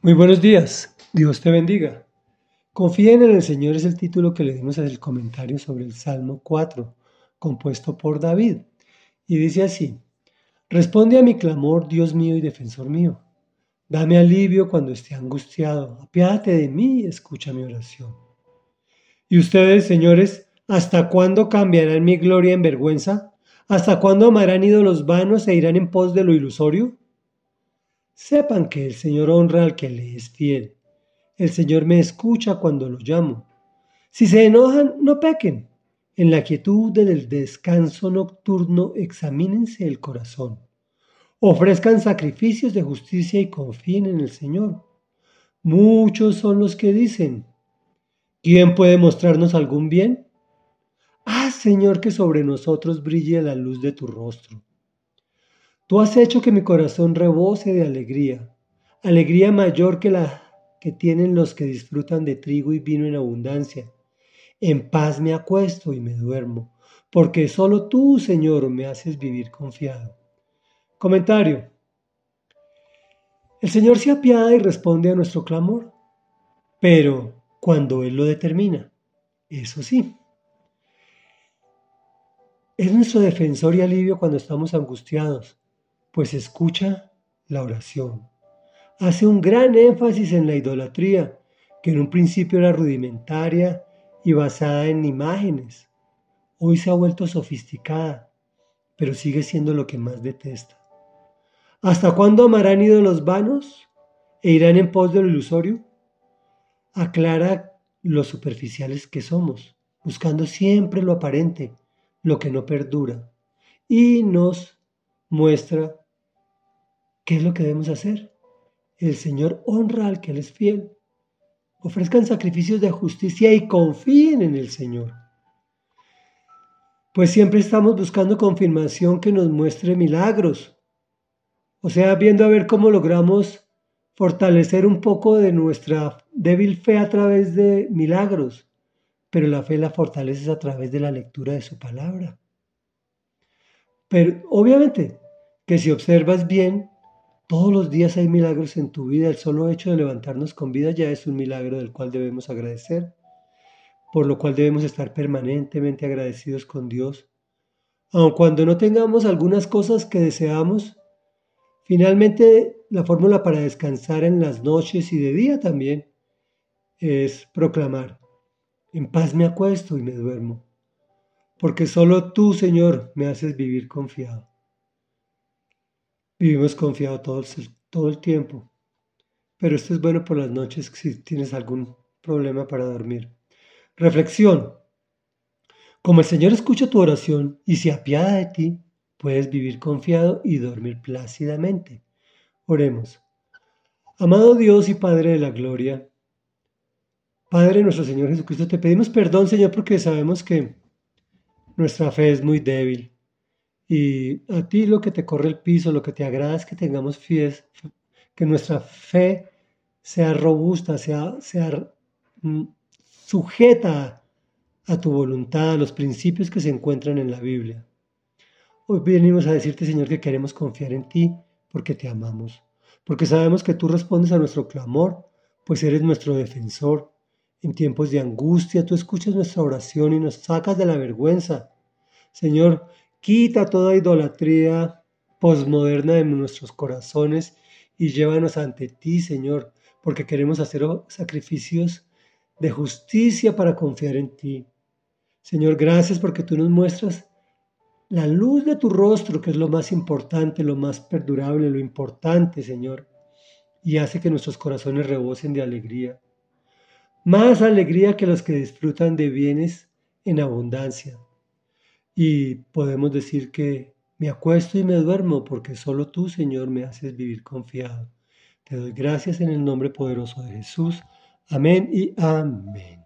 Muy buenos días, Dios te bendiga. Confíen en el Señor es el título que le dimos el comentario sobre el Salmo 4, compuesto por David. Y dice así, Responde a mi clamor, Dios mío y defensor mío. Dame alivio cuando esté angustiado. Apiádate de mí y escucha mi oración. ¿Y ustedes, señores, hasta cuándo cambiarán mi gloria en vergüenza? ¿Hasta cuándo amarán ídolos vanos e irán en pos de lo ilusorio? Sepan que el Señor honra al que le es fiel. El Señor me escucha cuando lo llamo. Si se enojan, no pequen. En la quietud del descanso nocturno examínense el corazón. Ofrezcan sacrificios de justicia y confíen en el Señor. Muchos son los que dicen, ¿quién puede mostrarnos algún bien? Ah, Señor, que sobre nosotros brille la luz de tu rostro. Tú has hecho que mi corazón rebose de alegría, alegría mayor que la que tienen los que disfrutan de trigo y vino en abundancia. En paz me acuesto y me duermo, porque solo tú, Señor, me haces vivir confiado. Comentario. El Señor se apiada y responde a nuestro clamor, pero cuando Él lo determina, eso sí. Es nuestro defensor y alivio cuando estamos angustiados, pues escucha la oración. Hace un gran énfasis en la idolatría, que en un principio era rudimentaria y basada en imágenes. Hoy se ha vuelto sofisticada, pero sigue siendo lo que más detesta. ¿Hasta cuándo amarán ídolos vanos e irán en pos de lo ilusorio? Aclara lo superficiales que somos, buscando siempre lo aparente, lo que no perdura, y nos muestra qué es lo que debemos hacer. El Señor honra al que Él es fiel. Ofrezcan sacrificios de justicia y confíen en el Señor. Pues siempre estamos buscando confirmación que nos muestre milagros. O sea, viendo a ver cómo logramos fortalecer un poco de nuestra débil fe a través de milagros. Pero la fe la fortaleces a través de la lectura de su palabra. Pero obviamente que si observas bien, todos los días hay milagros en tu vida. El solo hecho de levantarnos con vida ya es un milagro del cual debemos agradecer, por lo cual debemos estar permanentemente agradecidos con Dios. Aun cuando no tengamos algunas cosas que deseamos, finalmente la fórmula para descansar en las noches y de día también es proclamar, en paz me acuesto y me duermo, porque solo tú, Señor, me haces vivir confiado. Vivimos confiados todo, todo el tiempo, pero esto es bueno por las noches si tienes algún problema para dormir. Reflexión. Como el Señor escucha tu oración y se apiada de ti, puedes vivir confiado y dormir plácidamente. Oremos. Amado Dios y Padre de la Gloria, Padre nuestro Señor Jesucristo, te pedimos perdón, Señor, porque sabemos que nuestra fe es muy débil y a ti lo que te corre el piso, lo que te agrada es que tengamos fe, que nuestra fe sea robusta, sea, sea mm, sujeta a tu voluntad, a los principios que se encuentran en la Biblia. Hoy venimos a decirte, Señor, que queremos confiar en ti porque te amamos, porque sabemos que tú respondes a nuestro clamor, pues eres nuestro defensor. En tiempos de angustia, tú escuchas nuestra oración y nos sacas de la vergüenza. Señor, Quita toda idolatría posmoderna de nuestros corazones y llévanos ante ti, Señor, porque queremos hacer sacrificios de justicia para confiar en ti. Señor, gracias porque tú nos muestras la luz de tu rostro, que es lo más importante, lo más perdurable, lo importante, Señor, y hace que nuestros corazones rebosen de alegría. Más alegría que los que disfrutan de bienes en abundancia. Y podemos decir que me acuesto y me duermo porque solo tú, Señor, me haces vivir confiado. Te doy gracias en el nombre poderoso de Jesús. Amén y amén.